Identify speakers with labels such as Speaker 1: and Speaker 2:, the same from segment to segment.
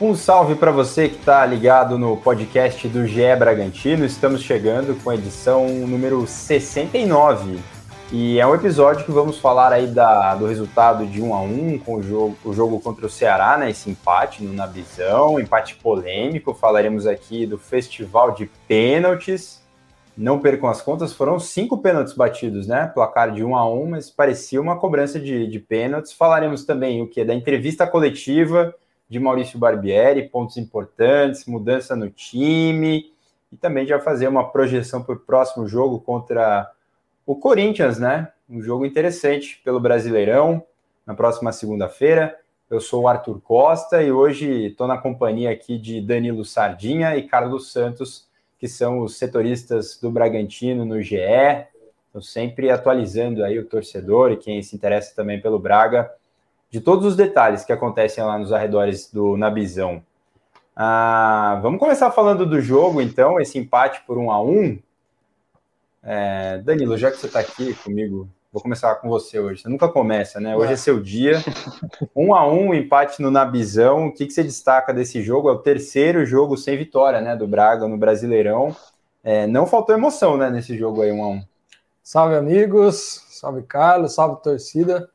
Speaker 1: Um salve para você que está ligado no podcast do GE Bragantino. Estamos chegando com a edição número 69. E é um episódio que vamos falar aí da, do resultado de 1 a 1 com o jogo, o jogo contra o Ceará, né? Esse empate no Nabizão, empate polêmico. Falaremos aqui do festival de pênaltis. Não percam as contas, foram cinco pênaltis batidos, né? Placar de 1 a 1 mas parecia uma cobrança de, de pênaltis. Falaremos também o que? Da entrevista coletiva de Maurício Barbieri, pontos importantes, mudança no time, e também já fazer uma projeção para o próximo jogo contra o Corinthians, né? Um jogo interessante pelo Brasileirão, na próxima segunda-feira. Eu sou o Arthur Costa e hoje estou na companhia aqui de Danilo Sardinha e Carlos Santos, que são os setoristas do Bragantino no GE. Estou sempre atualizando aí o torcedor e quem se interessa também pelo Braga de todos os detalhes que acontecem lá nos arredores do Nabizão. Ah, vamos começar falando do jogo, então, esse empate por um a um. É, Danilo, já que você está aqui comigo, vou começar com você hoje. Você nunca começa, né? Hoje é seu dia. Um a um, empate no Nabizão. O que, que você destaca desse jogo? É o terceiro jogo sem vitória, né? Do Braga no Brasileirão. É, não faltou emoção, né? Nesse jogo aí, um a um.
Speaker 2: Salve, amigos. Salve, Carlos. Salve, torcida.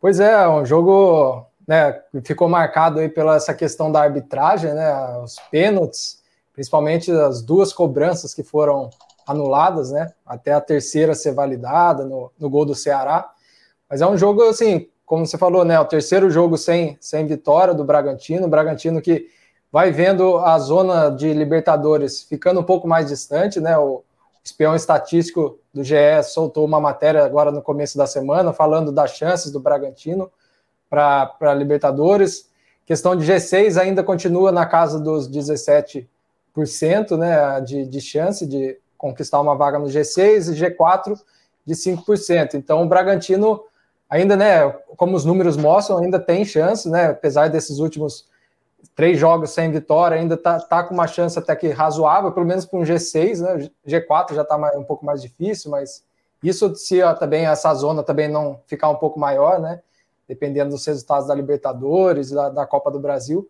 Speaker 2: Pois é, um jogo né, ficou marcado aí pela essa questão da arbitragem, né, os pênaltis, principalmente as duas cobranças que foram anuladas, né, até a terceira ser validada no, no gol do Ceará. Mas é um jogo, assim, como você falou, né, o terceiro jogo sem, sem vitória do Bragantino, o Bragantino que vai vendo a zona de Libertadores ficando um pouco mais distante, né, o, espião estatístico do GE soltou uma matéria agora no começo da semana falando das chances do Bragantino para Libertadores. Questão de G6 ainda continua na casa dos 17% né, de, de chance de conquistar uma vaga no G6 e G4 de 5%. Então o Bragantino ainda, né, como os números mostram, ainda tem chance, né, apesar desses últimos três jogos sem vitória, ainda tá, tá com uma chance até que razoável, pelo menos para um G6, né? G4 já está um pouco mais difícil, mas isso se ó, também essa zona também não ficar um pouco maior, né? Dependendo dos resultados da Libertadores, da, da Copa do Brasil.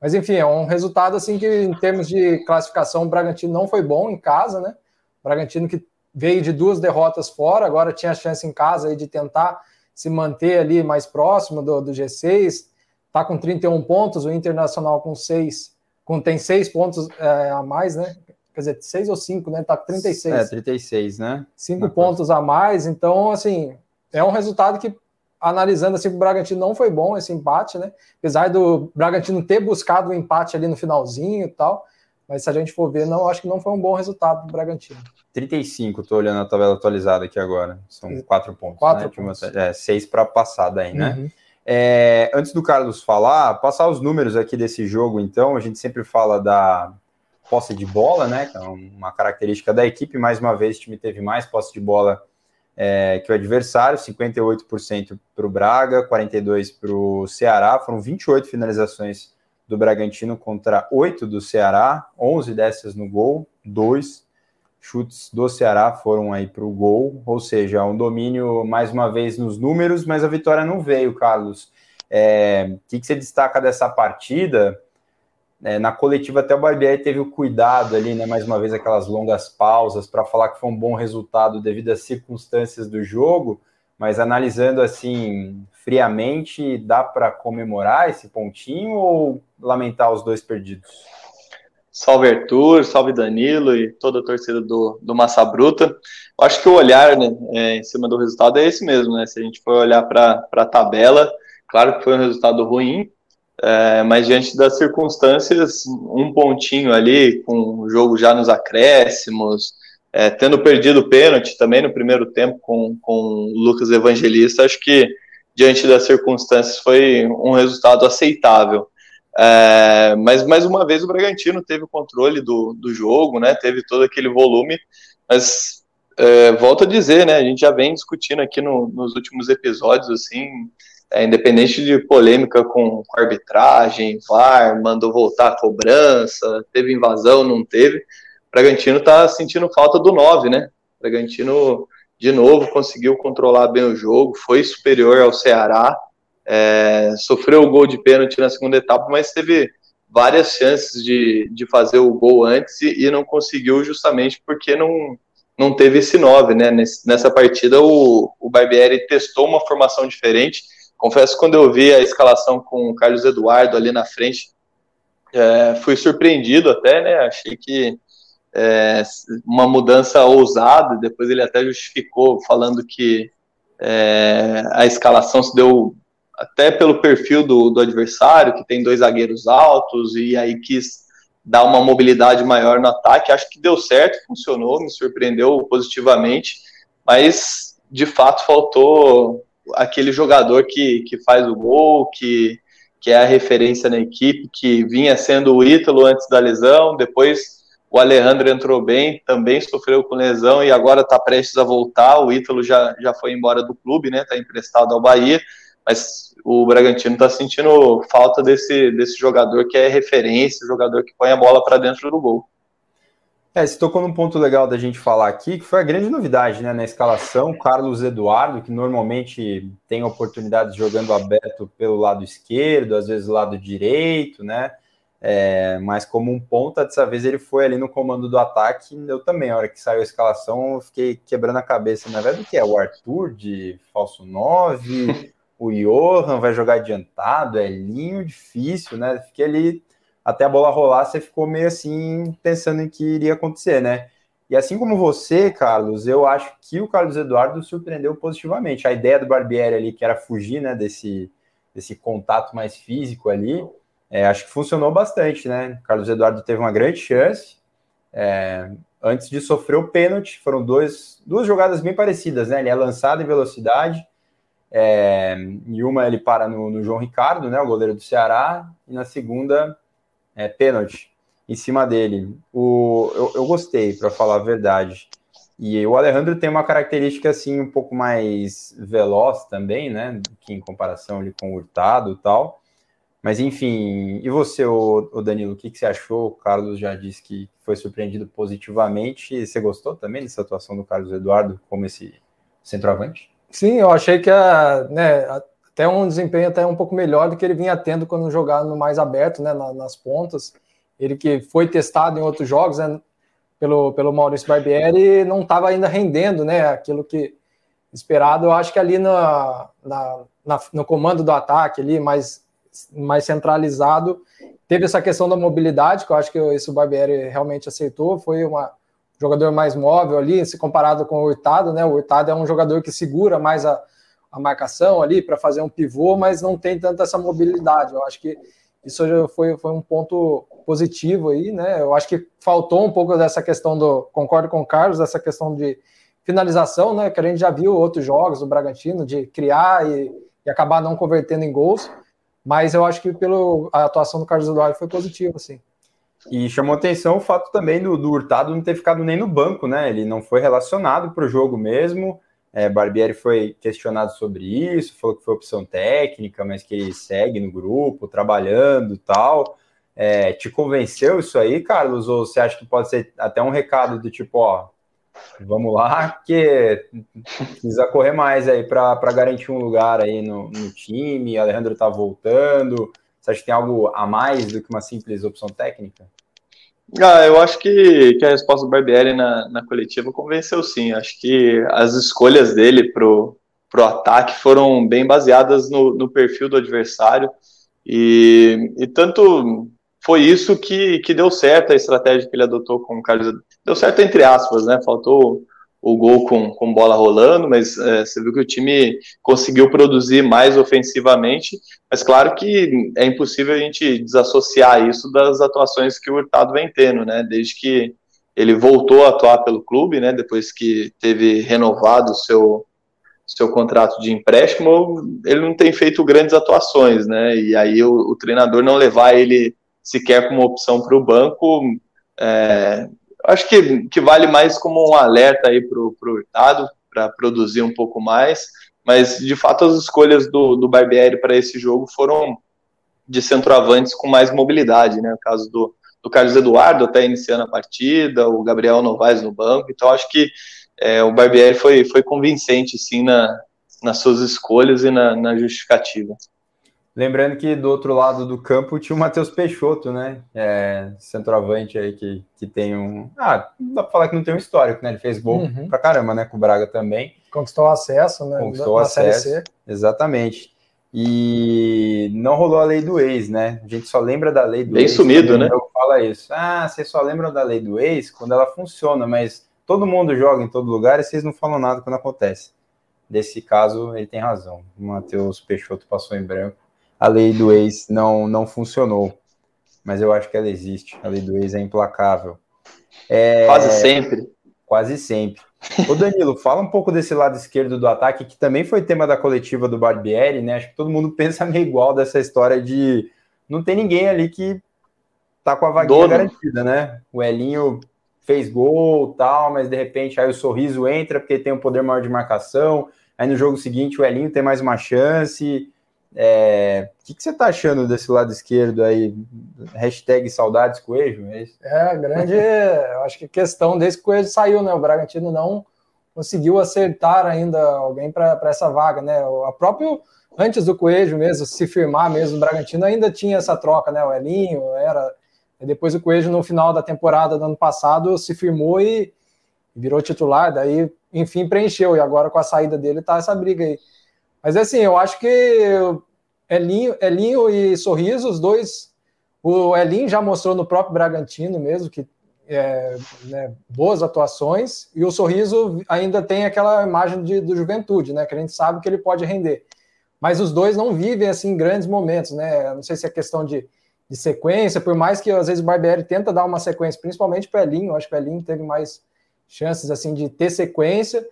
Speaker 2: Mas enfim, é um resultado assim que em termos de classificação o Bragantino não foi bom em casa, né? Bragantino que veio de duas derrotas fora, agora tinha a chance em casa aí de tentar se manter ali mais próximo do, do G6, está com 31 pontos, o Internacional com 6, com, tem 6 pontos é, a mais, né? Quer dizer, 6 ou 5, né? Está com 36.
Speaker 1: É, 36, né?
Speaker 2: 5 pontos a mais, então, assim, é um resultado que, analisando assim, o Bragantino não foi bom esse empate, né? Apesar do Bragantino ter buscado o um empate ali no finalzinho e tal, mas se a gente for ver, não, acho que não foi um bom resultado do Bragantino.
Speaker 1: 35, estou olhando a tabela atualizada aqui agora. São 4 pontos.
Speaker 2: 4 né? pontos.
Speaker 1: É, 6 para passada aí, né? Uhum. É, antes do Carlos falar, passar os números aqui desse jogo, então, a gente sempre fala da posse de bola, né? Que é uma característica da equipe. Mais uma vez, o time teve mais posse de bola é, que o adversário, 58% para o Braga, 42% para o Ceará. Foram 28 finalizações do Bragantino contra 8 do Ceará, 11 dessas no gol, 2 chutes do Ceará foram aí para o gol, ou seja, um domínio mais uma vez nos números, mas a vitória não veio, Carlos. É, o que, que você destaca dessa partida? É, na coletiva até o Barbieri teve o cuidado ali, né, mais uma vez aquelas longas pausas para falar que foi um bom resultado devido às circunstâncias do jogo, mas analisando assim friamente, dá para comemorar esse pontinho ou lamentar os dois perdidos?
Speaker 3: Salve Arthur, salve Danilo e toda a torcida do, do Massa Bruta. Eu acho que o olhar né, é, em cima do resultado é esse mesmo, né? Se a gente for olhar para a tabela, claro que foi um resultado ruim, é, mas diante das circunstâncias, um pontinho ali, com o jogo já nos acréscimos, é, tendo perdido o pênalti também no primeiro tempo com, com o Lucas Evangelista, acho que diante das circunstâncias foi um resultado aceitável. É, mas mais uma vez o Bragantino teve o controle do, do jogo, né? Teve todo aquele volume, mas é, volto a dizer, né? A gente já vem discutindo aqui no, nos últimos episódios, assim, é, independente de polêmica com, com arbitragem, VAR, mandou voltar a cobrança, teve invasão, não teve. O Bragantino tá sentindo falta do 9, né? O Bragantino de novo conseguiu controlar bem o jogo, foi superior ao Ceará, é, sofreu o gol de pênalti na segunda etapa, mas teve várias chances de, de fazer o gol antes e, e não conseguiu justamente porque não, não teve esse 9, né? Nessa partida o, o Barbieri testou uma formação diferente. Confesso quando eu vi a escalação com o Carlos Eduardo ali na frente, é, fui surpreendido até, né? Achei que é, uma mudança ousada, depois ele até justificou falando que é, a escalação se deu até pelo perfil do, do adversário, que tem dois zagueiros altos, e aí quis dar uma mobilidade maior no ataque. Acho que deu certo, funcionou, me surpreendeu positivamente, mas de fato faltou aquele jogador que, que faz o gol, que, que é a referência na equipe, que vinha sendo o Ítalo antes da lesão, depois o Alejandro entrou bem, também sofreu com lesão e agora está prestes a voltar. O Ítalo já, já foi embora do clube, né? Está emprestado ao Bahia, mas o Bragantino está sentindo falta desse, desse jogador que é referência, jogador que põe a bola para dentro do gol.
Speaker 1: É, você tocou num ponto legal da gente falar aqui, que foi a grande novidade né, na escalação, Carlos Eduardo, que normalmente tem oportunidades jogando aberto pelo lado esquerdo, às vezes lado direito, né? É, mas como um ponta, dessa vez ele foi ali no comando do ataque. Eu também, a hora que saiu a escalação, eu fiquei quebrando a cabeça. Na verdade, o que é? O Arthur de falso 9, o Johan vai jogar adiantado, é linho difícil, né? Fiquei ali até a bola rolar, você ficou meio assim pensando em que iria acontecer, né? E assim como você, Carlos, eu acho que o Carlos Eduardo surpreendeu positivamente. A ideia do Barbieri ali, que era fugir, né, desse, desse contato mais físico ali, é, acho que funcionou bastante, né? Carlos Eduardo teve uma grande chance. É, antes de sofrer o pênalti, foram dois, duas jogadas bem parecidas, né? Ele é lançado em velocidade, é, e uma ele para no, no, João Ricardo, né? O goleiro do Ceará, e na segunda, é, pênalti em cima dele. O, eu, eu gostei, para falar a verdade. E o Alejandro tem uma característica assim um pouco mais veloz também, né? Que em comparação ali com o Hurtado e tal. Mas enfim, e você, o Danilo, o que, que você achou? O Carlos já disse que foi surpreendido positivamente. Você gostou também dessa atuação do Carlos Eduardo como esse centroavante?
Speaker 2: Sim, eu achei que a, né, até um desempenho até um pouco melhor do que ele vinha tendo quando jogava no mais aberto, né, nas pontas. Ele que foi testado em outros jogos, né, pelo, pelo Maurício Barbieri, não estava ainda rendendo, né, aquilo que esperado. Eu acho que ali na, na, na, no comando do ataque ali, mais mais centralizado. Teve essa questão da mobilidade, que eu acho que esse o Barbieri realmente aceitou. Foi um jogador mais móvel ali, se comparado com o Hurtado, né? O Hurtado é um jogador que segura mais a, a marcação ali para fazer um pivô, mas não tem tanta essa mobilidade. Eu acho que isso foi, foi um ponto positivo aí, né? Eu acho que faltou um pouco dessa questão do. Concordo com o Carlos, dessa questão de finalização, né? Que a gente já viu outros jogos do Bragantino, de criar e, e acabar não convertendo em gols. Mas eu acho que pelo, a atuação do Carlos Eduardo foi positiva, assim.
Speaker 1: E chamou atenção o fato também do, do Hurtado não ter ficado nem no banco, né? Ele não foi relacionado para o jogo mesmo. É, Barbieri foi questionado sobre isso, falou que foi opção técnica, mas que ele segue no grupo, trabalhando tal. É, te convenceu isso aí, Carlos? Ou você acha que pode ser até um recado do tipo, ó, Vamos lá, que precisa correr mais aí para garantir um lugar aí no, no time. Alejandro está voltando. Você acha que tem algo a mais do que uma simples opção técnica?
Speaker 3: Ah, eu acho que, que a resposta do Barbieri na, na coletiva convenceu sim. Acho que as escolhas dele pro, pro ataque foram bem baseadas no, no perfil do adversário. E, e tanto foi isso que, que deu certo a estratégia que ele adotou com o Carlos. Deu certo entre aspas, né? Faltou o gol com, com bola rolando, mas é, você viu que o time conseguiu produzir mais ofensivamente. Mas claro que é impossível a gente desassociar isso das atuações que o Hurtado vem tendo, né? Desde que ele voltou a atuar pelo clube, né? Depois que teve renovado o seu seu contrato de empréstimo, ele não tem feito grandes atuações, né? E aí o, o treinador não levar ele sequer como opção para o banco, é, acho que, que vale mais como um alerta aí para o Hurtado, para produzir um pouco mais, mas de fato as escolhas do, do Barbieri para esse jogo foram de centroavantes com mais mobilidade, né? O caso do, do Carlos Eduardo até iniciando a partida, o Gabriel Novaes no banco, então acho que é, o Barbieri foi, foi convincente, sim, na, nas suas escolhas e na, na justificativa.
Speaker 1: Lembrando que do outro lado do campo tinha o Matheus Peixoto, né? É, centroavante aí que, que tem um. Ah, não dá pra falar que não tem um histórico, né? Ele fez gol uhum. pra caramba, né? Com o Braga também.
Speaker 2: Conquistou acesso, né?
Speaker 1: Conquistou na acesso. Exatamente. E não rolou a lei do ex, né? A gente só lembra da lei do
Speaker 3: Bem
Speaker 1: ex.
Speaker 3: Bem sumido, né?
Speaker 1: Fala isso. Ah, vocês só lembram da lei do ex quando ela funciona, mas todo mundo joga em todo lugar e vocês não falam nada quando acontece. Nesse caso, ele tem razão. O Matheus Peixoto passou em branco a lei do ex não, não funcionou. Mas eu acho que ela existe. A lei do ex é implacável. É,
Speaker 3: quase sempre.
Speaker 1: Quase sempre. Ô Danilo, fala um pouco desse lado esquerdo do ataque, que também foi tema da coletiva do Barbieri, né? Acho que todo mundo pensa meio igual dessa história de não tem ninguém ali que tá com a vaguinha Dono. garantida, né? O Elinho fez gol tal, mas de repente aí o sorriso entra porque tem um poder maior de marcação. Aí no jogo seguinte o Elinho tem mais uma chance. É, o que, que, você está achando desse lado esquerdo aí? Hashtag saudades Coelho?
Speaker 2: É, é grande. eu acho que questão desde que o Coelho saiu, né? O Bragantino não conseguiu acertar ainda alguém para essa vaga, né? A próprio antes do Coelho mesmo se firmar mesmo, o Bragantino ainda tinha essa troca, né? O Elinho era. Depois o Coelho no final da temporada do ano passado se firmou e virou titular, daí enfim preencheu. E agora com a saída dele tá essa briga aí. Mas assim, eu acho que Elinho, Elinho e Sorriso, os dois. O Elinho já mostrou no próprio Bragantino mesmo que é, né, boas atuações, e o Sorriso ainda tem aquela imagem de, do juventude, né? Que a gente sabe que ele pode render. Mas os dois não vivem assim grandes momentos, né? Não sei se é questão de, de sequência, por mais que às vezes o Barbieri tenta dar uma sequência, principalmente para o Elinho, acho que o Elinho teve mais chances assim de ter sequência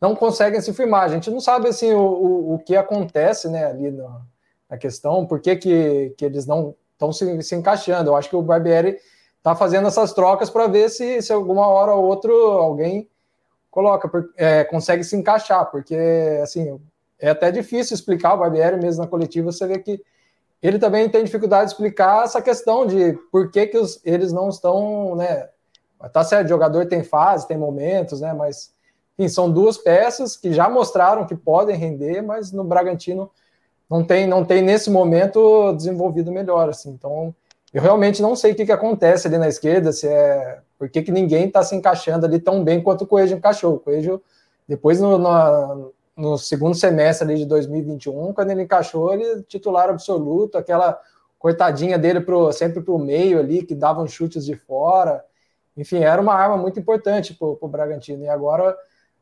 Speaker 2: não conseguem se firmar. A gente não sabe assim o, o, o que acontece né, ali na, na questão, por que, que, que eles não estão se, se, encaixando. Eu acho que o Barbieri está fazendo essas trocas para ver se, se alguma hora ou outra alguém coloca, é, consegue se encaixar, porque assim é até difícil explicar o Barbieri mesmo na coletiva, você vê que ele também tem dificuldade de explicar essa questão de por que, que os, eles não estão, né? Tá certo, jogador tem fase, tem momentos, né? Mas enfim, são duas peças que já mostraram que podem render, mas no Bragantino não tem, não tem nesse momento desenvolvido melhor. Assim. Então, eu realmente não sei o que, que acontece ali na esquerda, se é por que, que ninguém está se encaixando ali tão bem quanto o Coelho encaixou. O Coelho, depois no, no, no, segundo semestre ali de 2021, quando ele encaixou, ele titular absoluto, aquela cortadinha dele pro, sempre para o meio ali, que davam chutes de fora. Enfim, era uma arma muito importante para o Bragantino. E agora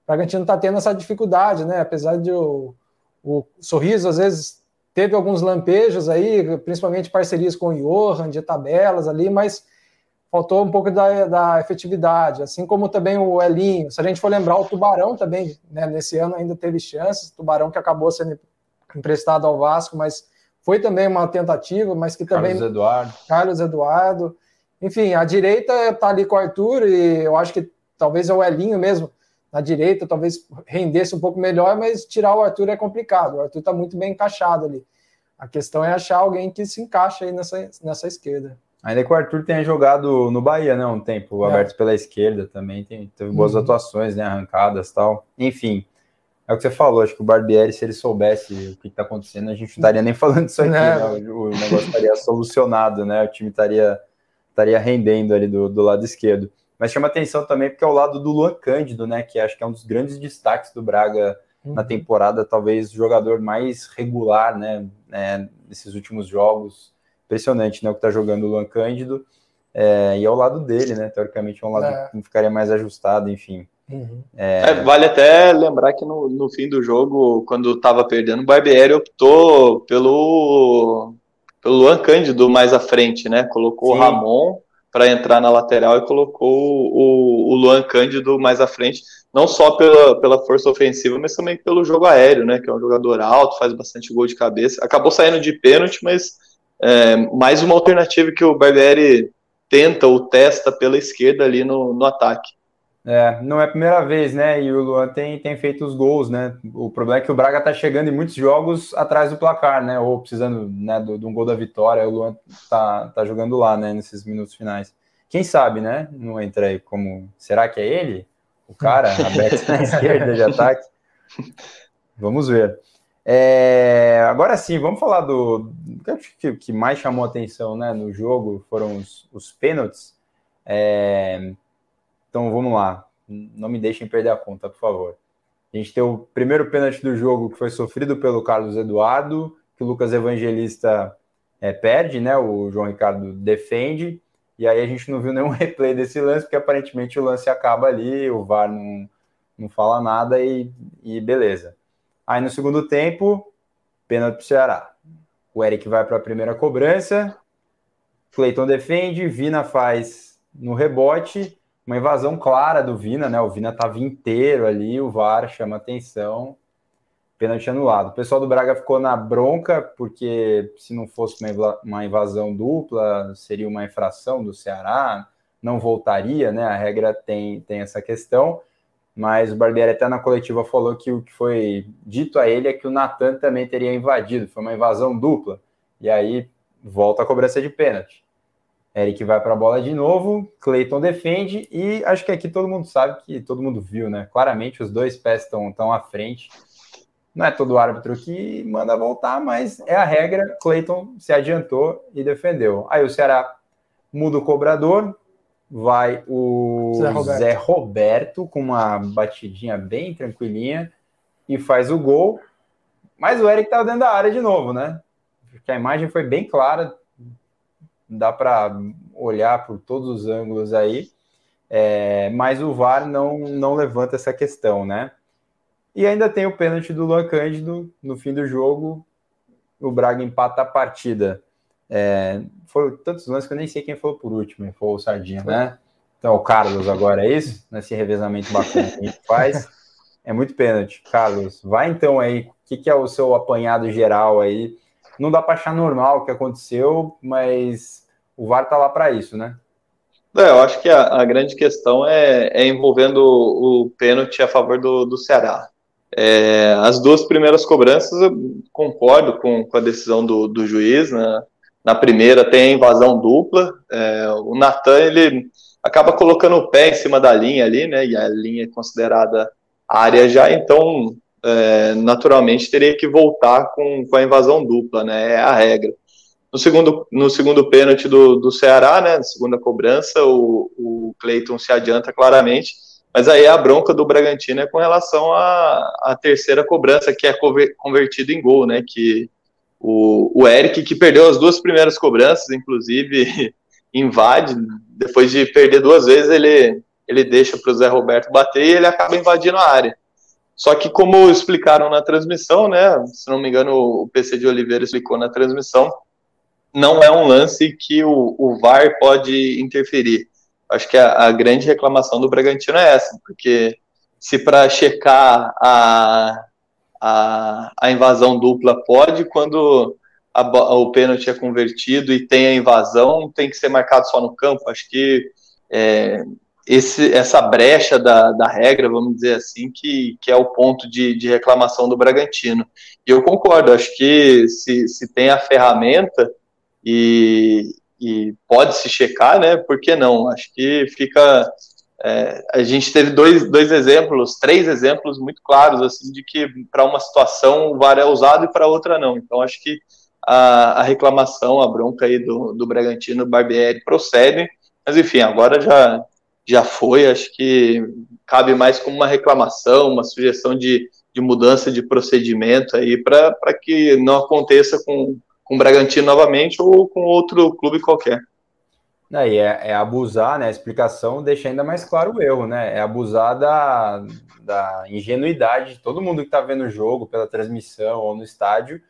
Speaker 2: Bragantino está tendo essa dificuldade, né? Apesar de o, o Sorriso, às vezes, teve alguns lampejos aí, principalmente parcerias com o Johan, de tabelas ali, mas faltou um pouco da, da efetividade, assim como também o Elinho. Se a gente for lembrar, o Tubarão também, né, nesse ano ainda teve chances, Tubarão que acabou sendo emprestado ao Vasco, mas foi também uma tentativa, mas que também...
Speaker 1: Carlos Eduardo.
Speaker 2: Carlos Eduardo. Enfim, a direita está ali com o Arthur e eu acho que talvez é o Elinho mesmo, na direita, talvez rendesse um pouco melhor, mas tirar o Arthur é complicado. O Arthur está muito bem encaixado ali. A questão é achar alguém que se encaixa aí nessa, nessa esquerda.
Speaker 1: Ainda que o Arthur tenha jogado no Bahia, né? Um tempo é. aberto pela esquerda também, tem, teve boas uhum. atuações, né? Arrancadas tal. Enfim, é o que você falou. Acho que o Barbieri, se ele soubesse o que está acontecendo, a gente não estaria nem falando disso aqui. É. Né? O, o negócio estaria solucionado, né? O time estaria, estaria rendendo ali do, do lado esquerdo. Mas chama atenção também porque é o lado do Luan Cândido, né? Que acho que é um dos grandes destaques do Braga uhum. na temporada, talvez o jogador mais regular, né? né nesses últimos jogos. Impressionante, né? O que tá jogando o Luan Cândido. É, e ao lado dele, né? Teoricamente é um lado é. que ficaria mais ajustado, enfim.
Speaker 3: Uhum. É... É, vale até lembrar que no, no fim do jogo, quando estava perdendo, o Barbieri optou pelo, pelo Luan Cândido mais à frente, né? Colocou Sim. o Ramon para entrar na lateral e colocou o, o Luan Cândido mais à frente, não só pela, pela força ofensiva, mas também pelo jogo aéreo, né? Que é um jogador alto, faz bastante gol de cabeça. Acabou saindo de pênalti, mas é, mais uma alternativa que o Barbieri tenta ou testa pela esquerda ali no, no ataque.
Speaker 1: É, não é a primeira vez, né? E o Luan tem, tem feito os gols, né? O problema é que o Braga tá chegando em muitos jogos atrás do placar, né? Ou precisando né, de um gol da vitória. O Luan tá, tá jogando lá, né? Nesses minutos finais. Quem sabe, né? Não entra aí como. Será que é ele? o cara aberto na esquerda de ataque. Vamos ver. É, agora sim, vamos falar do que, que mais chamou atenção né, no jogo foram os, os pênaltis. É, então vamos lá, não me deixem perder a conta, por favor. A gente tem o primeiro pênalti do jogo que foi sofrido pelo Carlos Eduardo, que o Lucas Evangelista é, perde, né? O João Ricardo defende, e aí a gente não viu nenhum replay desse lance, porque aparentemente o lance acaba ali, o VAR não, não fala nada e, e beleza. Aí no segundo tempo, pênalti para o Ceará. O Eric vai para a primeira cobrança, Cleiton defende, Vina faz no rebote, uma invasão clara do Vina, né? O Vina estava inteiro ali, o VAR chama atenção, pênalti anulado. O pessoal do Braga ficou na bronca, porque se não fosse uma invasão dupla, seria uma infração do Ceará, não voltaria, né? A regra tem, tem essa questão. Mas o Barbieri até na coletiva falou que o que foi dito a ele é que o Natan também teria invadido, foi uma invasão dupla. E aí volta a cobrança de pênalti. Eric vai para a bola de novo, Cleiton defende e acho que aqui todo mundo sabe que todo mundo viu, né? Claramente os dois pés estão tão à frente. Não é todo árbitro que manda voltar, mas é a regra. Cleiton se adiantou e defendeu. Aí o Ceará muda o cobrador, vai o Zé Roberto, Zé Roberto com uma batidinha bem tranquilinha e faz o gol. Mas o Eric estava dentro da área de novo, né? Porque a imagem foi bem clara, dá para olhar por todos os ângulos aí, é, mas o VAR não, não levanta essa questão, né? E ainda tem o pênalti do Luan Cândido no fim do jogo, o Braga empata a partida. É, foram tantos lances que eu nem sei quem falou por último, foi o Sardinha, né? Então, o Carlos agora é isso? Nesse revezamento bacana que a gente faz. É muito pênalti. Carlos, vai então aí. O que, que é o seu apanhado geral aí não dá para achar normal o que aconteceu, mas o VAR tá lá para isso, né?
Speaker 3: É, eu acho que a, a grande questão é, é envolvendo o, o, pênalti a favor do, do Ceará. É, as duas primeiras cobranças, eu concordo com, com a decisão do, do juiz. Né? Na primeira tem a invasão dupla. É, o Natan ele acaba colocando o pé em cima da linha ali, né? E a linha é considerada área já, então é, naturalmente teria que voltar com, com a invasão dupla, né? É a regra. No segundo, no segundo pênalti do, do Ceará, né? Na segunda cobrança, o, o Cleiton se adianta claramente, mas aí a bronca do Bragantino é com relação à, à terceira cobrança, que é convertido em gol, né? Que o, o Eric, que perdeu as duas primeiras cobranças, inclusive, invade, depois de perder duas vezes, ele, ele deixa para o Zé Roberto bater e ele acaba invadindo a área. Só que, como explicaram na transmissão, né? Se não me engano, o PC de Oliveira explicou na transmissão, não é um lance que o, o VAR pode interferir. Acho que a, a grande reclamação do Bragantino é essa, porque se para checar a, a, a, invasão dupla pode, quando a, o pênalti é convertido e tem a invasão, tem que ser marcado só no campo. Acho que é, esse, essa brecha da, da regra, vamos dizer assim, que, que é o ponto de, de reclamação do Bragantino. E eu concordo, acho que se, se tem a ferramenta e, e pode se checar, né? Por que não? Acho que fica. É, a gente teve dois, dois exemplos, três exemplos muito claros, assim, de que para uma situação o VAR é usado e para outra não. Então, acho que a, a reclamação, a bronca aí do, do Bragantino Barbieri procede, mas enfim, agora já, já foi, acho que cabe mais como uma reclamação, uma sugestão de, de mudança de procedimento aí para que não aconteça com, com o Bragantino novamente ou com outro clube qualquer.
Speaker 1: Aí é, é, abusar, né? A explicação deixa ainda mais claro o erro, né? É abusar da, da ingenuidade de todo mundo que está vendo o jogo pela transmissão ou no estádio,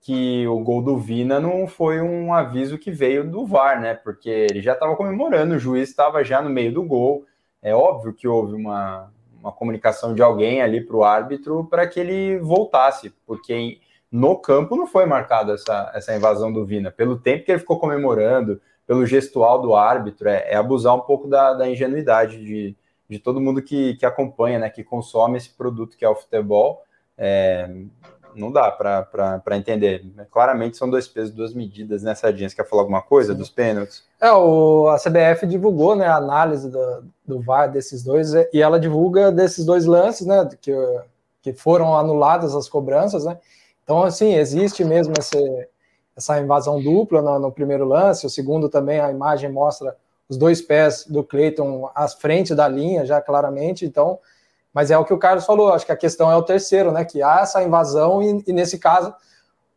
Speaker 1: que o gol do Vina não foi um aviso que veio do VAR, né? Porque ele já estava comemorando, o juiz estava já no meio do gol. É óbvio que houve uma, uma comunicação de alguém ali para o árbitro para que ele voltasse, porque no campo não foi marcada essa, essa invasão do Vina. Pelo tempo que ele ficou comemorando, pelo gestual do árbitro, é, é abusar um pouco da, da ingenuidade de, de todo mundo que, que acompanha, né, que consome esse produto que é o futebol. É, não dá para entender. Claramente são dois pesos, duas medidas nessa né, Você quer falar alguma coisa Sim. dos pênaltis?
Speaker 2: É, o, a CBF divulgou né, a análise do, do VAR desses dois, e ela divulga desses dois lances, né? Que, que foram anuladas as cobranças, né? Então, assim, existe mesmo esse, essa invasão dupla no, no, primeiro lance, o segundo também a imagem mostra os dois pés do Cleiton à frente da linha, já claramente, então mas é o que o Carlos falou, acho que a questão é o terceiro, né? Que há essa invasão e, e nesse caso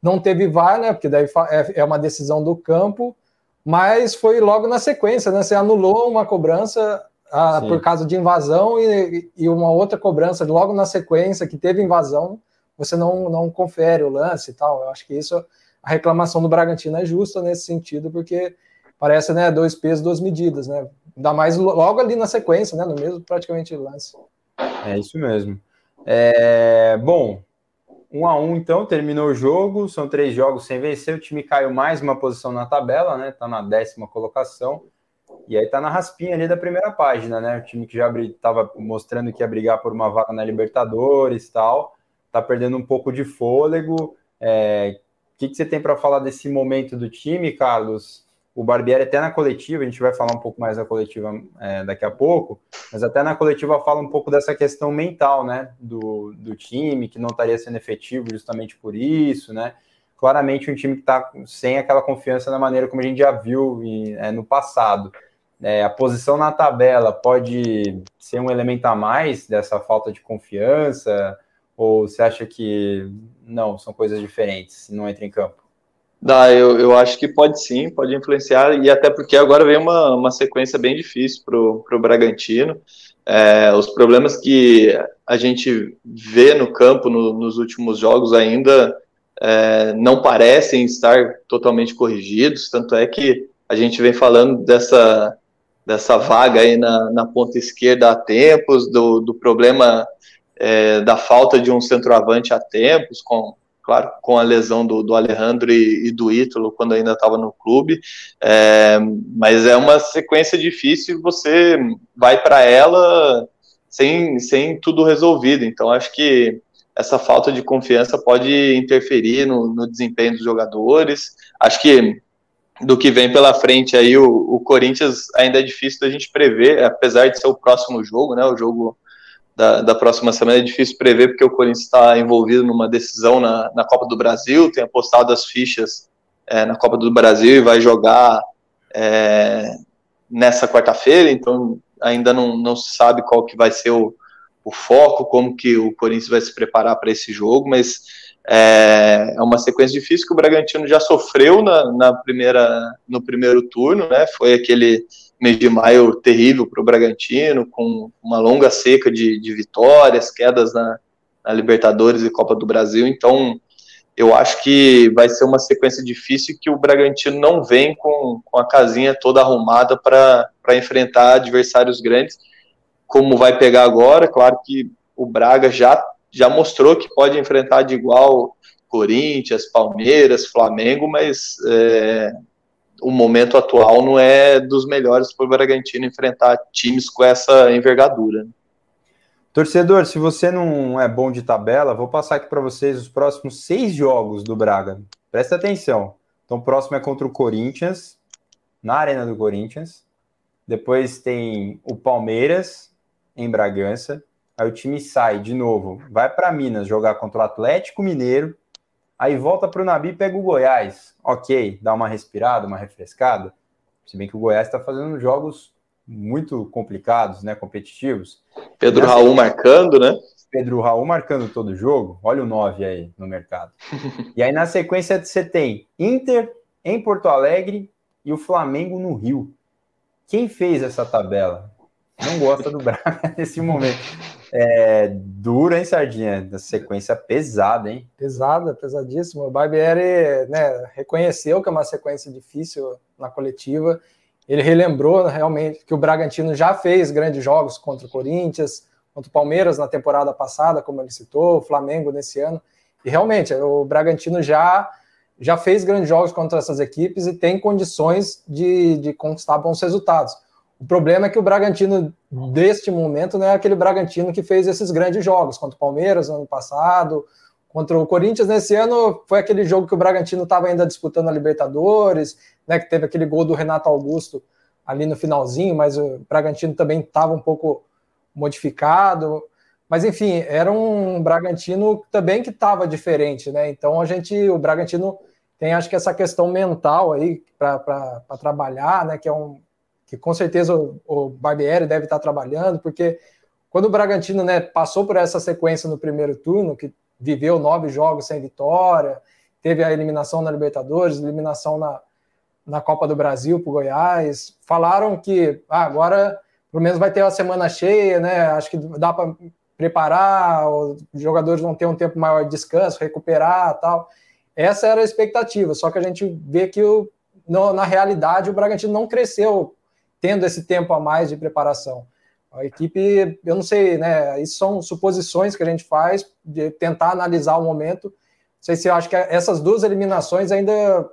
Speaker 2: não teve VAR, né? Porque daí é, é uma decisão do campo, mas foi logo na sequência, né? Você anulou uma cobrança ah, por causa de invasão e, e, uma outra cobrança logo na sequência que teve invasão, você não, não confere o lance e tal. Eu acho que isso, a reclamação do Bragantino é justa nesse sentido, porque parece, né, dois pesos, duas medidas, né? Ainda mais logo ali na sequência, né, no mesmo praticamente lance.
Speaker 1: É isso mesmo. É, bom, um a um então, terminou o jogo, são três jogos sem vencer, o time caiu mais uma posição na tabela, né? Tá na décima colocação. E aí tá na raspinha ali da primeira página, né? O time que já estava mostrando que ia brigar por uma vaga na Libertadores tal, tá perdendo um pouco de fôlego. É, o que, que você tem para falar desse momento do time, Carlos? O Barbieri até na coletiva, a gente vai falar um pouco mais da coletiva é, daqui a pouco, mas até na coletiva fala um pouco dessa questão mental, né, do, do time, que não estaria sendo efetivo justamente por isso, né, claramente um time que está sem aquela confiança na maneira como a gente já viu em, é, no passado. É, a posição na tabela pode ser um elemento a mais dessa falta de confiança, ou você acha que não, são coisas diferentes, não entra em campo?
Speaker 3: Dá, eu, eu acho que pode sim, pode influenciar, e até porque agora vem uma, uma sequência bem difícil para o Bragantino. É, os problemas que a gente vê no campo no, nos últimos jogos ainda é, não parecem estar totalmente corrigidos, tanto é que a gente vem falando dessa, dessa vaga aí na, na ponta esquerda há tempos, do, do problema é, da falta de um centroavante há tempos, com claro, com a lesão do, do Alejandro e, e do Ítalo quando ainda estava no clube, é, mas é uma sequência difícil você vai para ela sem, sem tudo resolvido, então acho que essa falta de confiança pode interferir no, no desempenho dos jogadores, acho que do que vem pela frente aí, o, o Corinthians ainda é difícil da gente prever, apesar de ser o próximo jogo, né, o jogo da, da próxima semana é difícil prever, porque o Corinthians está envolvido numa decisão na, na Copa do Brasil, tem apostado as fichas é, na Copa do Brasil e vai jogar é, nessa quarta-feira, então ainda não, não se sabe qual que vai ser o, o foco, como que o Corinthians vai se preparar para esse jogo, mas é, é, uma sequência difícil que o Bragantino já sofreu na, na primeira, no primeiro turno, né? Foi aquele mês de maio terrível para o Bragantino, com uma longa seca de, de vitórias, quedas na, na, Libertadores e Copa do Brasil. Então, eu acho que vai ser uma sequência difícil que o Bragantino não vem com, com a casinha toda arrumada para enfrentar adversários grandes, como vai pegar agora. Claro que o Braga já, já mostrou que pode enfrentar de igual Corinthians, Palmeiras, Flamengo, mas é, o momento atual não é dos melhores para o Bragantino enfrentar times com essa envergadura.
Speaker 1: Torcedor, se você não é bom de tabela, vou passar aqui para vocês os próximos seis jogos do Braga. Presta atenção. Então, o próximo é contra o Corinthians, na Arena do Corinthians. Depois tem o Palmeiras, em Bragança. Aí o time sai de novo, vai para Minas jogar contra o Atlético Mineiro. Aí volta para o Nabi e pega o Goiás. Ok, dá uma respirada, uma refrescada. Se bem que o Goiás está fazendo jogos muito complicados, né? Competitivos.
Speaker 3: Pedro Nessa Raul marcando, né?
Speaker 1: Pedro Raul marcando todo o jogo. Olha o 9 aí no mercado. e aí na sequência você tem Inter em Porto Alegre e o Flamengo no Rio. Quem fez essa tabela? Não gosta do Braga nesse momento. É, dura, hein, Sardinha? Sequência pesada, hein?
Speaker 2: Pesada, pesadíssima. O Barbieri né, reconheceu que é uma sequência difícil na coletiva. Ele relembrou né, realmente que o Bragantino já fez grandes jogos contra o Corinthians, contra o Palmeiras na temporada passada, como ele citou, o Flamengo nesse ano. E realmente, o Bragantino já, já fez grandes jogos contra essas equipes e tem condições de, de conquistar bons resultados. O problema é que o Bragantino deste momento não é aquele Bragantino que fez esses grandes jogos contra o Palmeiras no ano passado, contra o Corinthians. Nesse ano foi aquele jogo que o Bragantino estava ainda disputando a Libertadores, né, que teve aquele gol do Renato Augusto ali no finalzinho, mas o Bragantino também estava um pouco modificado. Mas enfim, era um Bragantino também que estava diferente, né? Então a gente, o Bragantino tem acho que essa questão mental aí para trabalhar, né? Que é um que com certeza o, o Barbieri deve estar trabalhando, porque quando o Bragantino né, passou por essa sequência no primeiro turno, que viveu nove jogos sem vitória, teve a eliminação na Libertadores, eliminação na, na Copa do Brasil para o Goiás, falaram que ah, agora pelo menos vai ter uma semana cheia, né? Acho que dá para preparar, os jogadores vão ter um tempo maior de descanso, recuperar tal. Essa era a expectativa, só que a gente vê que o, no, na realidade o Bragantino não cresceu tendo esse tempo a mais de preparação. A equipe, eu não sei, né? Isso são suposições que a gente faz de tentar analisar o momento. Não sei se eu acho que essas duas eliminações ainda,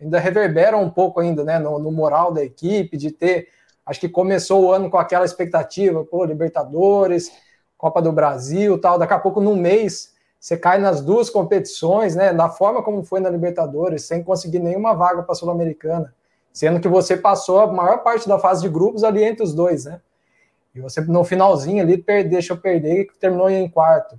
Speaker 2: ainda reverberam um pouco ainda, né? No, no moral da equipe, de ter. Acho que começou o ano com aquela expectativa, pô, Libertadores, Copa do Brasil, tal. Daqui a pouco, num mês, você cai nas duas competições, né? Da forma como foi na Libertadores, sem conseguir nenhuma vaga para a Sul-Americana, sendo que você passou a maior parte da fase de grupos ali entre os dois, né? E você, no finalzinho ali, deixa eu perder e terminou em quarto.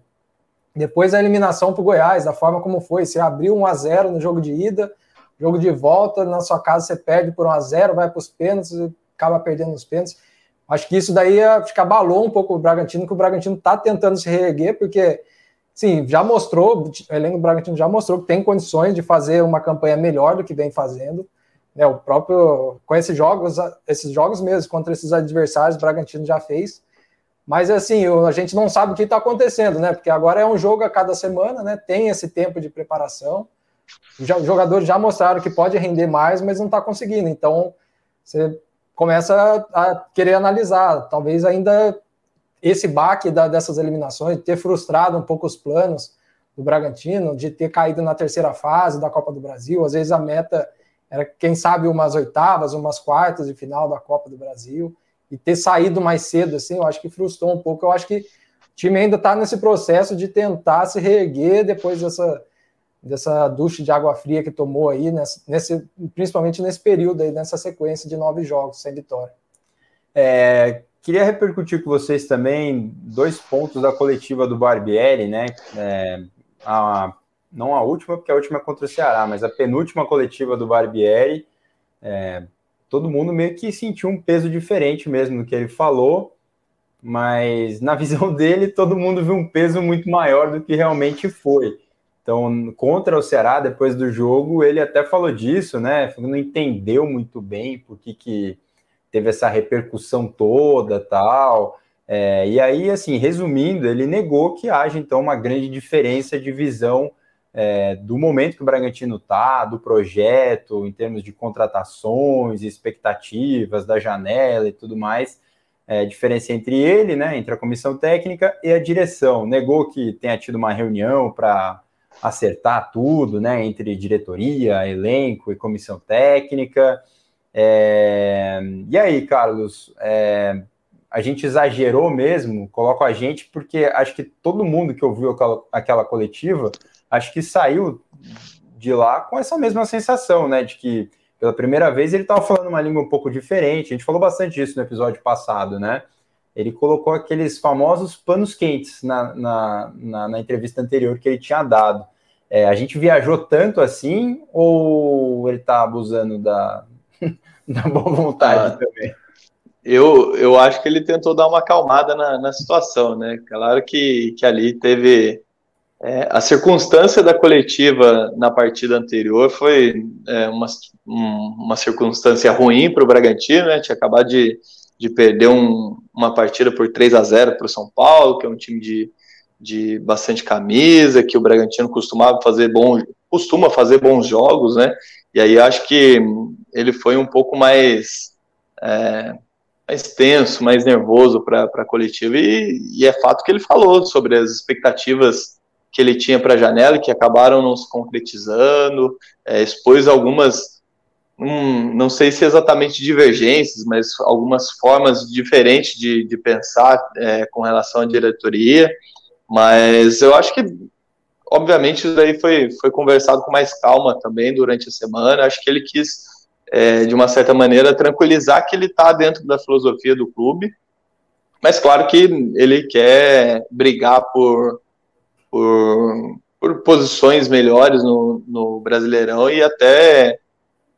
Speaker 2: Depois a eliminação para o Goiás, da forma como foi. Você abriu 1 a 0 no jogo de ida, jogo de volta, na sua casa você perde por 1 a 0 vai para os pênaltis acaba perdendo os pênaltis. Acho que isso daí acho que abalou um pouco o Bragantino, que o Bragantino está tentando se reerguer, porque sim, já mostrou, o elenco do Bragantino já mostrou que tem condições de fazer uma campanha melhor do que vem fazendo. Né, o próprio com esses jogos, esses jogos mesmo contra esses adversários, o Bragantino já fez. Mas assim, a gente não sabe o que está acontecendo, né? Porque agora é um jogo a cada semana, né? Tem esse tempo de preparação. Já, os jogadores já mostraram que pode render mais, mas não está conseguindo. Então, você começa a, querer analisar. Talvez ainda esse baque da, dessas eliminações, ter frustrado um pouco os planos do Bragantino, de ter caído na terceira fase da Copa do Brasil. Às vezes a meta era, quem sabe, umas oitavas, umas quartas de final da Copa do Brasil, e ter saído mais cedo, assim, eu acho que frustrou um pouco. Eu acho que o time ainda está nesse processo de tentar se reerguer depois dessa, dessa ducha de água fria que tomou aí, nesse, principalmente nesse período aí, nessa sequência de nove jogos sem vitória.
Speaker 1: É, queria repercutir com vocês também dois pontos da coletiva do Barbieri, né? É, a não a última, porque a última é contra o Ceará, mas a penúltima coletiva do Barbieri, é, todo mundo meio que sentiu um peso diferente mesmo no que ele falou, mas na visão dele, todo mundo viu um peso muito maior do que realmente foi. Então, contra o Ceará, depois do jogo, ele até falou disso, né? Não entendeu muito bem por que, que teve essa repercussão toda tal. É, e aí, assim, resumindo, ele negou que haja então uma grande diferença de visão é, do momento que o Bragantino está, do projeto, em termos de contratações, expectativas da janela e tudo mais. É, diferença entre ele, né, entre a comissão técnica e a direção. Negou que tenha tido uma reunião para acertar tudo, né, entre diretoria, elenco e comissão técnica. É... E aí, Carlos, é... a gente exagerou mesmo, coloco a gente, porque acho que todo mundo que ouviu aquela, aquela coletiva acho que saiu de lá com essa mesma sensação, né? De que pela primeira vez ele estava falando uma língua um pouco diferente. A gente falou bastante disso no episódio passado, né? Ele colocou aqueles famosos panos quentes na, na, na, na entrevista anterior que ele tinha dado. É, a gente viajou tanto assim ou ele está abusando da, da boa vontade ah, também?
Speaker 3: Eu, eu acho que ele tentou dar uma acalmada na, na situação, né? Claro que, que ali teve é, a circunstância da coletiva na partida anterior foi é, uma, uma circunstância ruim para o Bragantino, né? Tinha acabado de, de perder um, uma partida por 3 a 0 para o São Paulo, que é um time de, de bastante camisa, que o Bragantino costumava fazer bom, costuma fazer bons jogos, né? E aí acho que ele foi um pouco mais, é, mais tenso, mais nervoso para a coletiva, e, e é fato que ele falou sobre as expectativas que ele tinha para a janela, que acabaram não se concretizando, é, expôs algumas, hum, não sei se exatamente divergências, mas algumas formas diferentes de, de pensar é, com relação à diretoria, mas eu acho que obviamente isso daí foi, foi conversado com mais calma também durante a semana. Acho que ele quis, é, de uma certa maneira, tranquilizar que ele está dentro da filosofia do clube. Mas claro que ele quer brigar por, por, por posições melhores no, no Brasileirão e até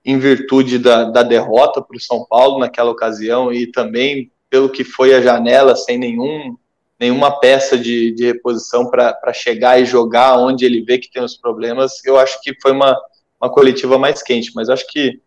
Speaker 3: em virtude da, da derrota para o São Paulo naquela ocasião e também pelo que foi a janela, sem nenhum, nenhuma peça de, de reposição para chegar e jogar onde ele vê que tem os problemas, eu acho que foi uma, uma coletiva mais quente, mas acho que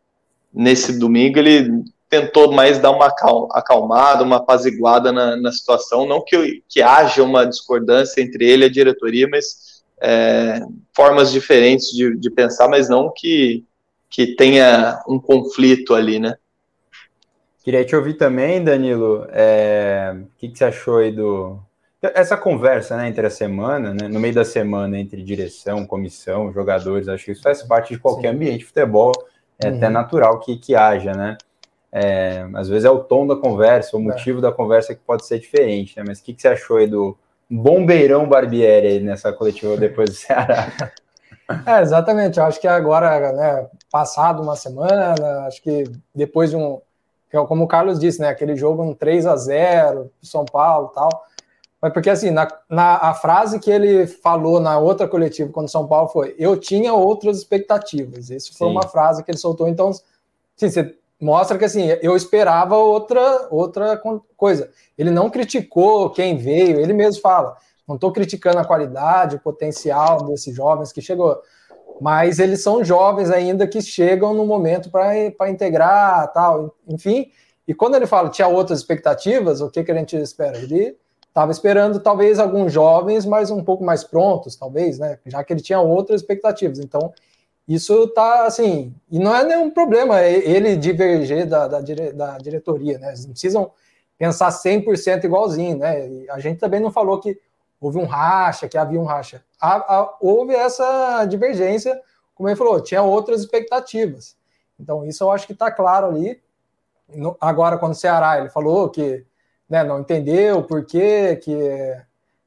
Speaker 3: nesse domingo ele tentou mais dar uma acalmada, uma apaziguada na, na situação, não que, que haja uma discordância entre ele e a diretoria, mas é, formas diferentes de, de pensar, mas não que, que tenha um conflito ali, né?
Speaker 1: Queria te ouvir também, Danilo. É... O que, que, você achou aí do. Essa conversa né, entre a semana, né, no meio da semana, entre direção, comissão, jogadores, acho que isso faz parte de qualquer Sim. ambiente de futebol, é uhum. até natural que, que haja, né? É, às vezes é o tom da conversa, o é. motivo é. da conversa que pode ser diferente, né? Mas o que, que você achou aí do bombeirão Barbieri aí nessa coletiva depois do Ceará?
Speaker 2: É, exatamente. Eu acho que agora, né, passado uma semana, acho que depois de um, é como o Carlos disse, né? Aquele jogo um 3 a 0 São Paulo tal. Mas porque assim, na, na, a frase que ele falou na outra coletiva quando São Paulo foi: Eu tinha outras expectativas. Isso foi Sim. uma frase que ele soltou. Então, assim, você mostra que assim, eu esperava outra, outra coisa. Ele não criticou quem veio, ele mesmo fala. Não estou criticando a qualidade, o potencial desses jovens que chegou mas eles são jovens ainda que chegam no momento para integrar, tal, enfim. E quando ele fala tinha outras expectativas, o que, que a gente espera? Ele estava esperando talvez alguns jovens, mas um pouco mais prontos, talvez, né? Já que ele tinha outras expectativas. Então, isso tá assim, e não é nenhum problema ele diverger da, da, dire, da diretoria, né? Eles não precisam pensar 100% igualzinho, né? E a gente também não falou que houve um racha, que havia um racha. A, a, houve essa divergência, como ele falou, tinha outras expectativas. Então, isso eu acho que está claro ali. No, agora, quando o Ceará ele falou que né, não entendeu por quê, que,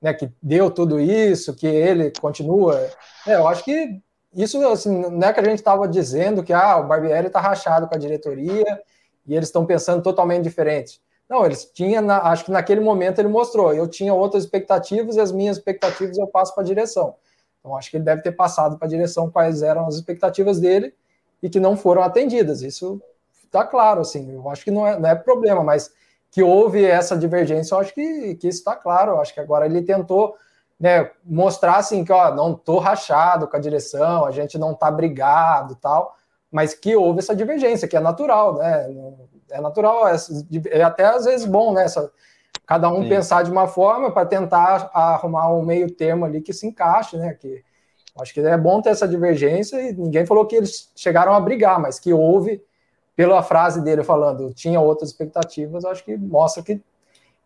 Speaker 2: né, que deu tudo isso, que ele continua. É, eu acho que isso assim, não é que a gente estava dizendo que ah, o Barbieri está rachado com a diretoria e eles estão pensando totalmente diferente. Não, eles tinham, acho que naquele momento ele mostrou, eu tinha outras expectativas e as minhas expectativas eu passo para a direção. Então acho que ele deve ter passado para a direção quais eram as expectativas dele e que não foram atendidas. Isso está claro, assim, eu acho que não é, não é problema, mas que houve essa divergência, eu acho que, que isso está claro. Eu acho que agora ele tentou né, mostrar assim que ó, não estou rachado com a direção, a gente não está brigado tal, mas que houve essa divergência, que é natural, né? é natural, é, é, até às vezes bom, né? Essa, cada um Sim. pensar de uma forma para tentar arrumar um meio termo ali que se encaixe, né? Que acho que é bom ter essa divergência e ninguém falou que eles chegaram a brigar, mas que houve, pela frase dele falando, tinha outras expectativas, acho que mostra que,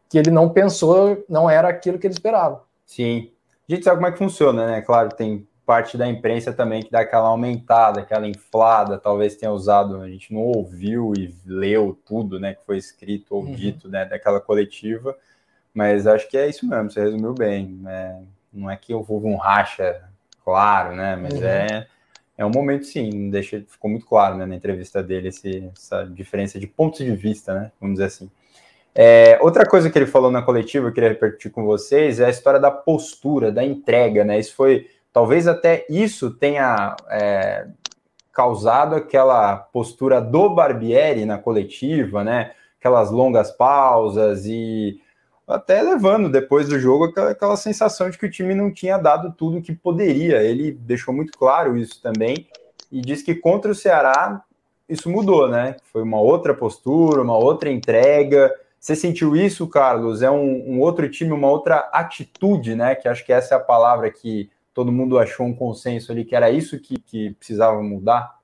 Speaker 2: que ele não pensou, não era aquilo que ele esperava.
Speaker 1: Sim. A gente sabe como é que funciona, né? Claro, tem parte da imprensa também que dá aquela aumentada, aquela inflada, talvez tenha usado, a gente não ouviu e leu tudo, né, que foi escrito ou uhum. dito, né, daquela coletiva, mas acho que é isso mesmo, você resumiu bem, né? não é que houve um racha, claro, né, mas uhum. é, é um momento sim, deixa, ficou muito claro, né, na entrevista dele, esse, essa diferença de pontos de vista, né, vamos dizer assim. É, outra coisa que ele falou na coletiva, eu queria repetir com vocês, é a história da postura, da entrega, né, isso foi Talvez até isso tenha é, causado aquela postura do Barbieri na coletiva, né? Aquelas longas pausas e até levando depois do jogo aquela, aquela sensação de que o time não tinha dado tudo o que poderia. Ele deixou muito claro isso também e diz que contra o Ceará isso mudou, né? Foi uma outra postura, uma outra entrega. Você sentiu isso, Carlos? É um, um outro time, uma outra atitude, né? Que acho que essa é a palavra que todo mundo achou um consenso ali que era isso que, que precisava mudar?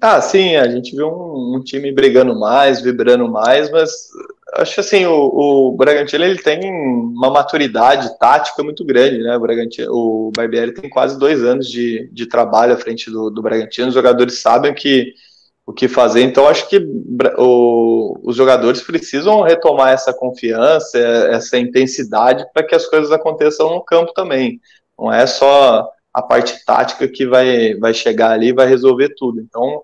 Speaker 3: Ah, sim, a gente viu um, um, time brigando mais, vibrando mais, mas acho assim, o, o Bragantino ele tem uma maturidade tática muito grande, né? O Bragantino, o Barbieri tem quase dois anos de, de trabalho à frente do, do Bragantino, os jogadores sabem que o que fazer. Então, acho que o, os jogadores precisam retomar essa confiança, essa intensidade para que as coisas aconteçam no campo também. Não é só a parte tática que vai, vai chegar ali e vai resolver tudo. Então,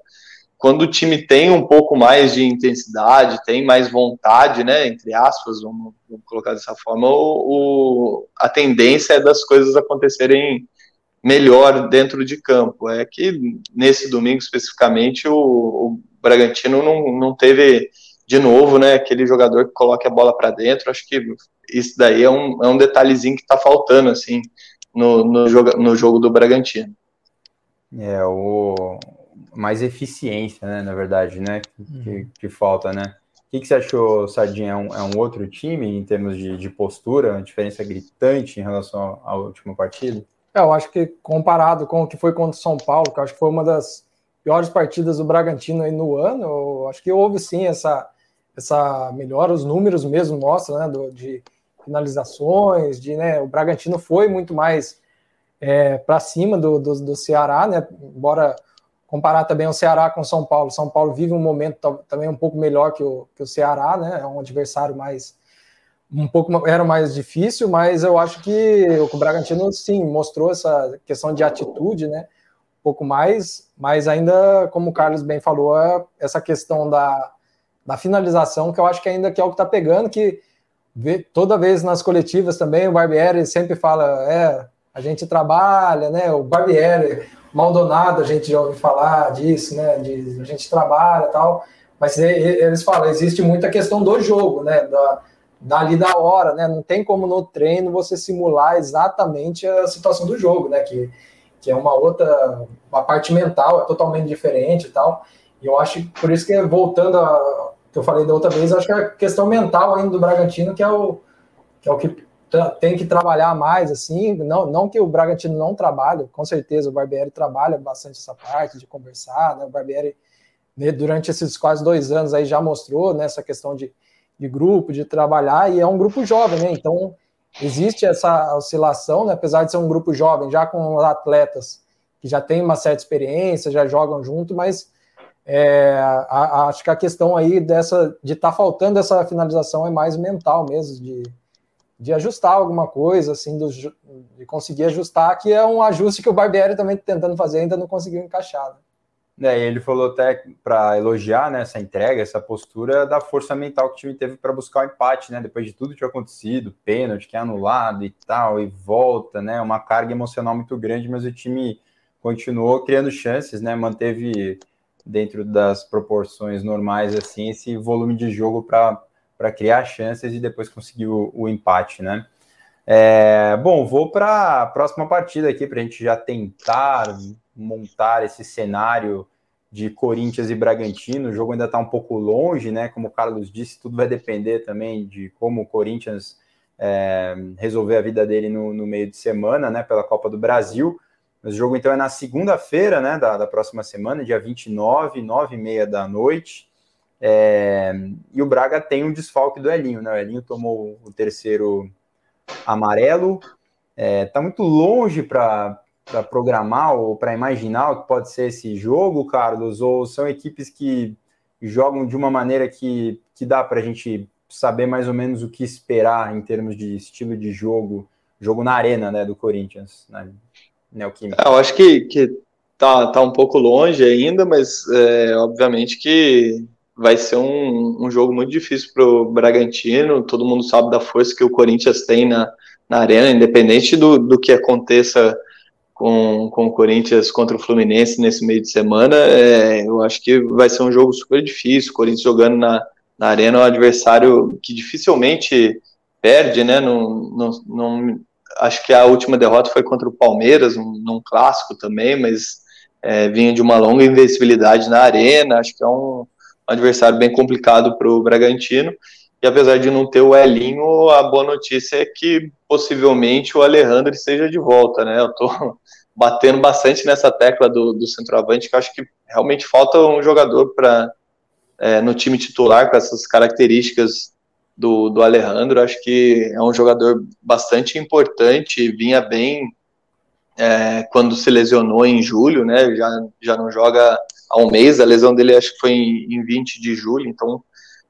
Speaker 3: quando o time tem um pouco mais de intensidade, tem mais vontade, né, entre aspas, vamos, vamos colocar dessa forma, o, o, a tendência é das coisas acontecerem melhor dentro de campo. É que nesse domingo especificamente o, o Bragantino não, não teve de novo, né, aquele jogador que coloca a bola para dentro. Acho que isso daí é um, é um detalhezinho que está faltando assim no, no, jogo, no jogo do Bragantino.
Speaker 1: É o mais eficiência, né, na verdade, né, que, uhum. que falta, né? O que, que, você achou, Sardinha? É um, é um outro time em termos de, de, postura, uma diferença gritante em relação à última partida?
Speaker 2: É, eu acho que comparado com o que foi contra o São Paulo, que eu acho que foi uma das piores partidas do Bragantino aí no ano, eu acho que houve sim essa, essa melhora, os números mesmo mostram, né, do, de finalizações, de, né, o Bragantino foi muito mais é, para cima do, do, do, Ceará, né, embora comparar também o Ceará com o São Paulo, São Paulo vive um momento também um pouco melhor que o, que o Ceará, né, é um adversário mais, um pouco, era mais difícil, mas eu acho que o Bragantino, sim, mostrou essa questão de atitude, né, um pouco mais, mas ainda, como o Carlos bem falou, é essa questão da, da finalização, que eu acho que ainda que é o que está pegando, que toda vez nas coletivas também o Barbieri sempre fala, é, a gente trabalha, né? O Barbieri, Maldonado, a gente já ouve falar disso, né? De, a gente trabalha tal, mas eles falam, existe muita questão do jogo, né? Da, dali da hora, né? Não tem como no treino você simular exatamente a situação do jogo, né? Que, que é uma outra, uma parte mental, é totalmente diferente e tal. E eu acho, por isso que voltando a, que eu falei da outra vez, acho que é a questão mental ainda do Bragantino, que é o que, é o que tem que trabalhar mais, assim, não, não que o Bragantino não trabalhe, com certeza o Barbieri trabalha bastante essa parte de conversar, né, o Barbieri né, durante esses quase dois anos aí já mostrou né, essa questão de, de grupo, de trabalhar, e é um grupo jovem, né, então existe essa oscilação, né, apesar de ser um grupo jovem, já com atletas que já têm uma certa experiência, já jogam junto, mas é, a, a, acho que a questão aí dessa de estar tá faltando essa finalização é mais mental mesmo, de, de ajustar alguma coisa, assim, do, de conseguir ajustar, que é um ajuste que o Barbieri também está tentando fazer, ainda não conseguiu encaixar.
Speaker 1: Né? É, ele falou até para elogiar né, essa entrega, essa postura da força mental que o time teve para buscar o empate, né? Depois de tudo que tinha acontecido, pênalti que é anulado e tal, e volta, né? Uma carga emocional muito grande, mas o time continuou criando chances, né? Manteve dentro das proporções normais, assim, esse volume de jogo para criar chances e depois conseguir o, o empate, né? É, bom, vou para a próxima partida aqui para a gente já tentar montar esse cenário de Corinthians e Bragantino. O jogo ainda está um pouco longe, né? Como o Carlos disse, tudo vai depender também de como o Corinthians é, resolver a vida dele no, no meio de semana, né? Pela Copa do Brasil. Mas o jogo então é na segunda-feira, né, da, da, próxima semana, dia 29, 9 e meia da noite. É, e o Braga tem um desfalque do Elinho, né? O Elinho tomou o terceiro amarelo. É, tá muito longe para programar ou para imaginar o que pode ser esse jogo, Carlos, ou são equipes que jogam de uma maneira que, que dá para a gente saber mais ou menos o que esperar em termos de estilo de jogo, jogo na arena né, do Corinthians, né?
Speaker 3: Neoquímica? Eu acho que, que tá, tá um pouco longe ainda, mas é, obviamente que vai ser um, um jogo muito difícil para o Bragantino. Todo mundo sabe da força que o Corinthians tem na, na arena, independente do, do que aconteça com, com o Corinthians contra o Fluminense nesse meio de semana. É, eu acho que vai ser um jogo super difícil. O Corinthians jogando na, na arena é um adversário que dificilmente perde, né? Não, não, não, acho que a última derrota foi contra o Palmeiras, um, num clássico também, mas é, vinha de uma longa invencibilidade na arena. Acho que é um, um adversário bem complicado para o Bragantino. Apesar de não ter o Elinho, a boa notícia é que possivelmente o Alejandro esteja de volta, né? Eu tô batendo bastante nessa tecla do, do centroavante, que acho que realmente falta um jogador para é, no time titular com essas características do, do Alejandro. Acho que é um jogador bastante importante, vinha bem é, quando se lesionou em julho, né? Já, já não joga há um mês, a lesão dele acho que foi em, em 20 de julho, então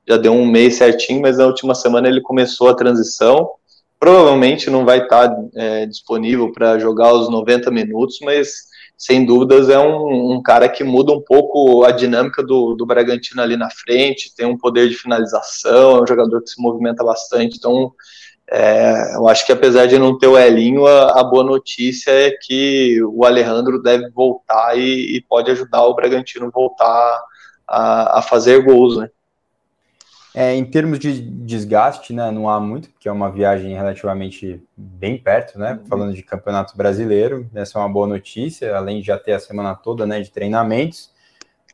Speaker 3: já deu um mês certinho, mas na última semana ele começou a transição provavelmente não vai estar é, disponível para jogar os 90 minutos, mas sem dúvidas é um, um, cara que muda um pouco a dinâmica do, do Bragantino ali na frente, tem um poder de finalização, é um jogador que se movimenta bastante, então é, eu acho que apesar de não ter o Elinho, a, a, boa notícia é que o Alejandro deve voltar e, e pode ajudar o Bragantino voltar a, a fazer gols, né?
Speaker 1: É, em termos de desgaste, né, não há muito, porque é uma viagem relativamente bem perto, né? Uhum. Falando de campeonato brasileiro, essa é uma boa notícia, além de já ter a semana toda né, de treinamentos.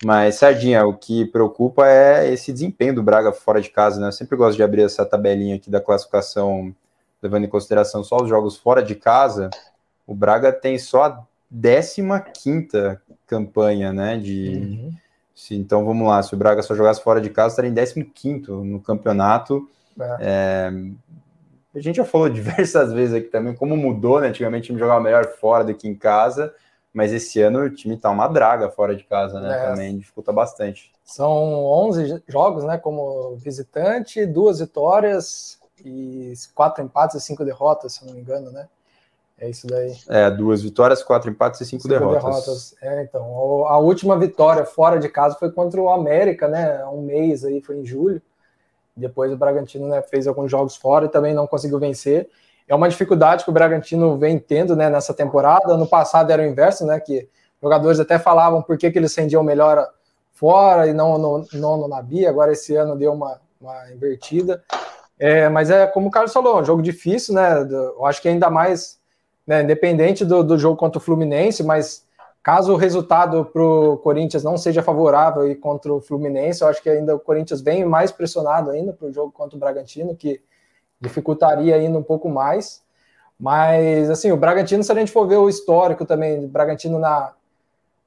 Speaker 1: Mas, Sardinha, o que preocupa é esse desempenho do Braga fora de casa, né? Eu sempre gosto de abrir essa tabelinha aqui da classificação, levando em consideração só os jogos fora de casa. O Braga tem só a 15 campanha, né? De. Uhum se, então vamos lá, se o Braga só jogasse fora de casa, estaria em 15 no campeonato. É. É, a gente já falou diversas vezes aqui também como mudou, né? Antigamente o time jogava melhor fora do que em casa, mas esse ano o time tá uma draga fora de casa, né? É. Também dificulta bastante.
Speaker 2: São 11 jogos, né? Como visitante, duas vitórias e quatro empates e cinco derrotas, se não me engano, né? É isso daí.
Speaker 1: É, duas vitórias, quatro empates e cinco, cinco derrotas. derrotas.
Speaker 2: É, então. A última vitória fora de casa foi contra o América, né? Um mês aí, foi em julho. Depois o Bragantino né, fez alguns jogos fora e também não conseguiu vencer. É uma dificuldade que o Bragantino vem tendo né, nessa temporada. Ano passado era o inverso, né? Que jogadores até falavam por que, que eles rendiam melhor fora e não no, no, no Nabi. Agora esse ano deu uma, uma invertida. É, mas é como o Carlos falou, um jogo difícil, né? Eu acho que ainda mais né, independente do, do jogo contra o Fluminense, mas caso o resultado para o Corinthians não seja favorável e contra o Fluminense, eu acho que ainda o Corinthians vem mais pressionado ainda para o jogo contra o Bragantino, que dificultaria ainda um pouco mais. Mas, assim, o Bragantino, se a gente for ver o histórico também do Bragantino na,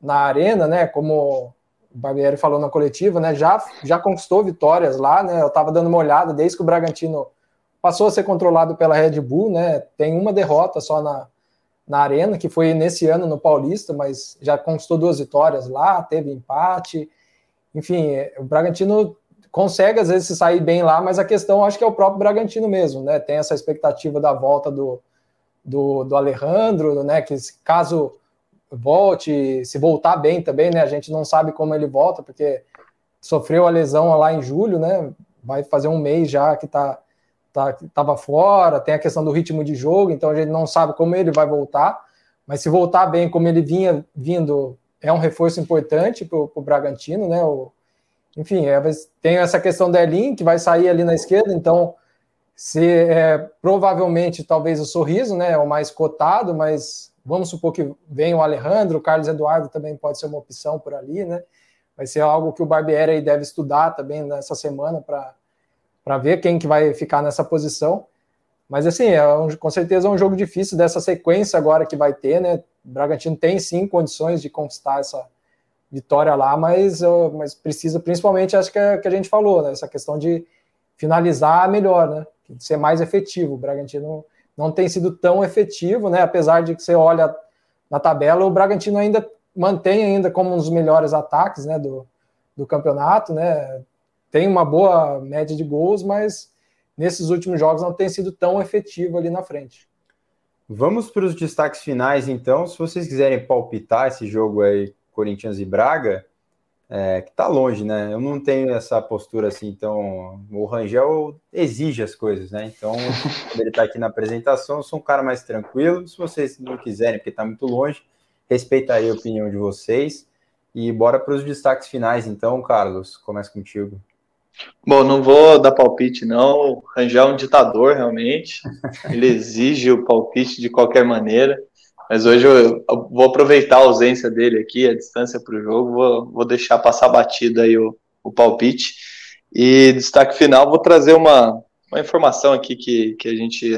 Speaker 2: na arena, né, como o Barbieri falou na coletiva, né, já, já conquistou vitórias lá, né, eu estava dando uma olhada desde que o Bragantino passou a ser controlado pela Red Bull, né? Tem uma derrota só na, na Arena, que foi nesse ano no Paulista, mas já conquistou duas vitórias lá, teve empate. Enfim, o Bragantino consegue às vezes sair bem lá, mas a questão acho que é o próprio Bragantino mesmo, né? Tem essa expectativa da volta do, do, do Alejandro, né? Que caso volte, se voltar bem também, né? A gente não sabe como ele volta, porque sofreu a lesão lá em julho, né? Vai fazer um mês já que tá estava tá, fora, tem a questão do ritmo de jogo, então a gente não sabe como ele vai voltar, mas se voltar bem como ele vinha vindo, é um reforço importante para o Bragantino, né? O, enfim, é, tem essa questão da Elin, que vai sair ali na esquerda, então se é, provavelmente talvez o sorriso, né? É o mais cotado, mas vamos supor que venha o Alejandro, o Carlos Eduardo também pode ser uma opção por ali, né? Vai ser algo que o Barbieri deve estudar também nessa semana para para ver quem que vai ficar nessa posição. Mas assim, é um, com certeza é um jogo difícil dessa sequência agora que vai ter, né? O Bragantino tem sim condições de conquistar essa vitória lá, mas, mas precisa, principalmente, acho que, é, que a gente falou, né? Essa questão de finalizar melhor, né? De ser mais efetivo. O Bragantino não tem sido tão efetivo, né? Apesar de que você olha na tabela, o Bragantino ainda mantém ainda como um dos melhores ataques, né? Do, do campeonato, né? Tem uma boa média de gols, mas nesses últimos jogos não tem sido tão efetivo ali na frente.
Speaker 1: Vamos para os destaques finais, então. Se vocês quiserem palpitar esse jogo aí, Corinthians e Braga, é, que tá longe, né? Eu não tenho essa postura assim, então o Rangel exige as coisas, né? Então, quando ele tá aqui na apresentação, eu sou um cara mais tranquilo. Se vocês não quiserem, porque tá muito longe, respeitarei a opinião de vocês. E bora para os destaques finais, então, Carlos. Começa contigo.
Speaker 3: Bom, não vou dar palpite, não. O Rangel é um ditador, realmente. Ele exige o palpite de qualquer maneira. Mas hoje eu, vou aproveitar a ausência dele aqui, a distância para o jogo, vou, vou, deixar passar batido aí o, o palpite. E destaque final, vou trazer uma, uma informação aqui que, que a gente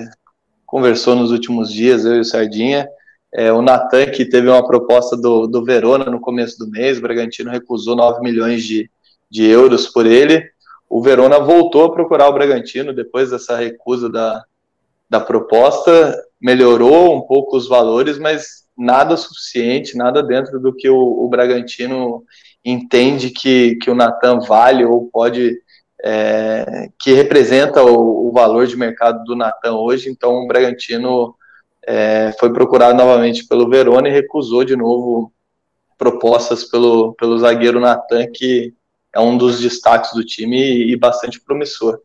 Speaker 3: conversou nos últimos dias, eu e o Sardinha. É, o Natan, que teve uma proposta do, do Verona no começo do mês, o Bragantino recusou 9 milhões de, de euros por ele o Verona voltou a procurar o Bragantino depois dessa recusa da, da proposta, melhorou um pouco os valores, mas nada suficiente, nada dentro do que o, o Bragantino entende que, que o Natan vale ou pode é, que representa o, o, valor de mercado do Natan hoje. Então, o Bragantino é, foi procurado novamente pelo Verona e recusou de novo propostas pelo, pelo zagueiro Natan, que é um dos destaques do time e, e bastante promissor.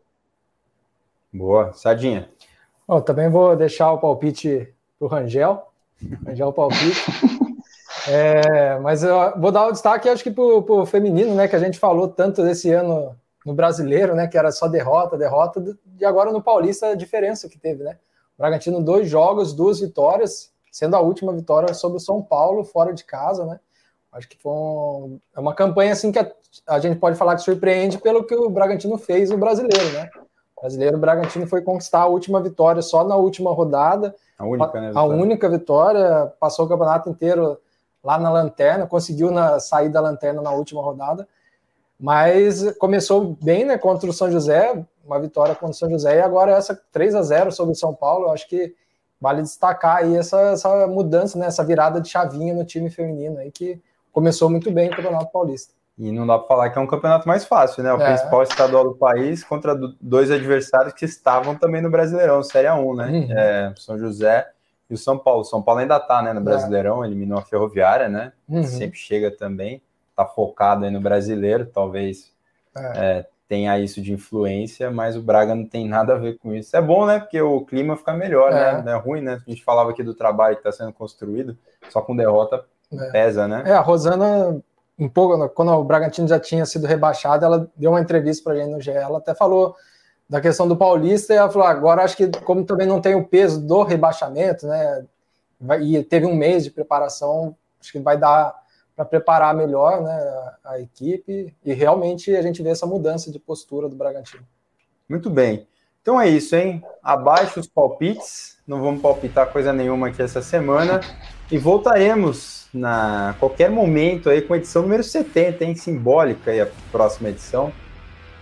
Speaker 1: Boa, Sadinha.
Speaker 2: Oh, também vou deixar o palpite para o Rangel. Rangel o palpite. É, mas eu vou dar o destaque, acho que para o feminino, né? Que a gente falou tanto desse ano no brasileiro, né? Que era só derrota, derrota, e agora no Paulista a diferença que teve, né? O Bragantino, dois jogos, duas vitórias, sendo a última vitória sobre o São Paulo, fora de casa, né? Acho que foi um, é uma campanha assim que a, a, gente pode falar que surpreende pelo que o Bragantino fez no brasileiro, né? O brasileiro, o Bragantino foi conquistar a última vitória só na última rodada.
Speaker 1: A única, né?
Speaker 2: A única vitória, passou o campeonato inteiro lá na lanterna, conseguiu na, sair da lanterna na última rodada, mas começou bem, né, contra o São José, uma vitória contra o São José, e agora essa 3 a 0 sobre o São Paulo, eu acho que vale destacar aí essa, essa mudança, né, essa virada de chavinha no time feminino aí, que começou muito bem o Campeonato Paulista.
Speaker 1: E não dá para falar que é um campeonato mais fácil, né? O é. principal estadual do país contra dois adversários que estavam também no Brasileirão, Série 1, né? Uhum. É, São José e o São Paulo. São Paulo ainda tá, né, no é. Brasileirão, é. eliminou a Ferroviária, né? Uhum. Sempre chega também, tá focado aí no brasileiro, talvez é. é. tenha isso de influência, mas o Braga não tem nada a ver com isso. É bom, né? Porque o clima fica melhor, né? Não é ruim, né? A gente falava aqui do trabalho que está sendo construído, só com derrota é. pesa, né?
Speaker 2: É, a Rosana, um pouco, quando o Bragantino já tinha sido rebaixado, ela deu uma entrevista para a gente no GE, ela até falou da questão do Paulista, e ela falou, agora acho que como também não tem o peso do rebaixamento, né, e teve um mês de preparação, acho que vai dar para preparar melhor né, a, a, equipe, e realmente a gente vê essa mudança de postura do Bragantino.
Speaker 1: Muito bem. Então é isso, hein? Abaixo os palpites, não vamos palpitar coisa nenhuma aqui essa semana, e voltaremos na qualquer momento aí com a edição número 70, hein? Simbólica aí a próxima edição.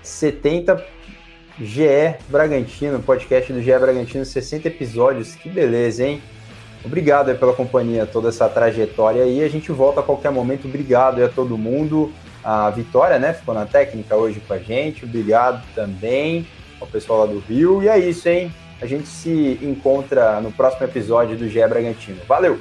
Speaker 1: 70 GE Bragantino, podcast do GE Bragantino, 60 episódios, que beleza, hein? Obrigado pela companhia, toda essa trajetória aí. A gente volta a qualquer momento. Obrigado a todo mundo. A Vitória, né, ficou na técnica hoje com a gente. Obrigado também ao pessoal lá do Rio. E é isso, hein? A gente se encontra no próximo episódio do GE Bragantino. Valeu!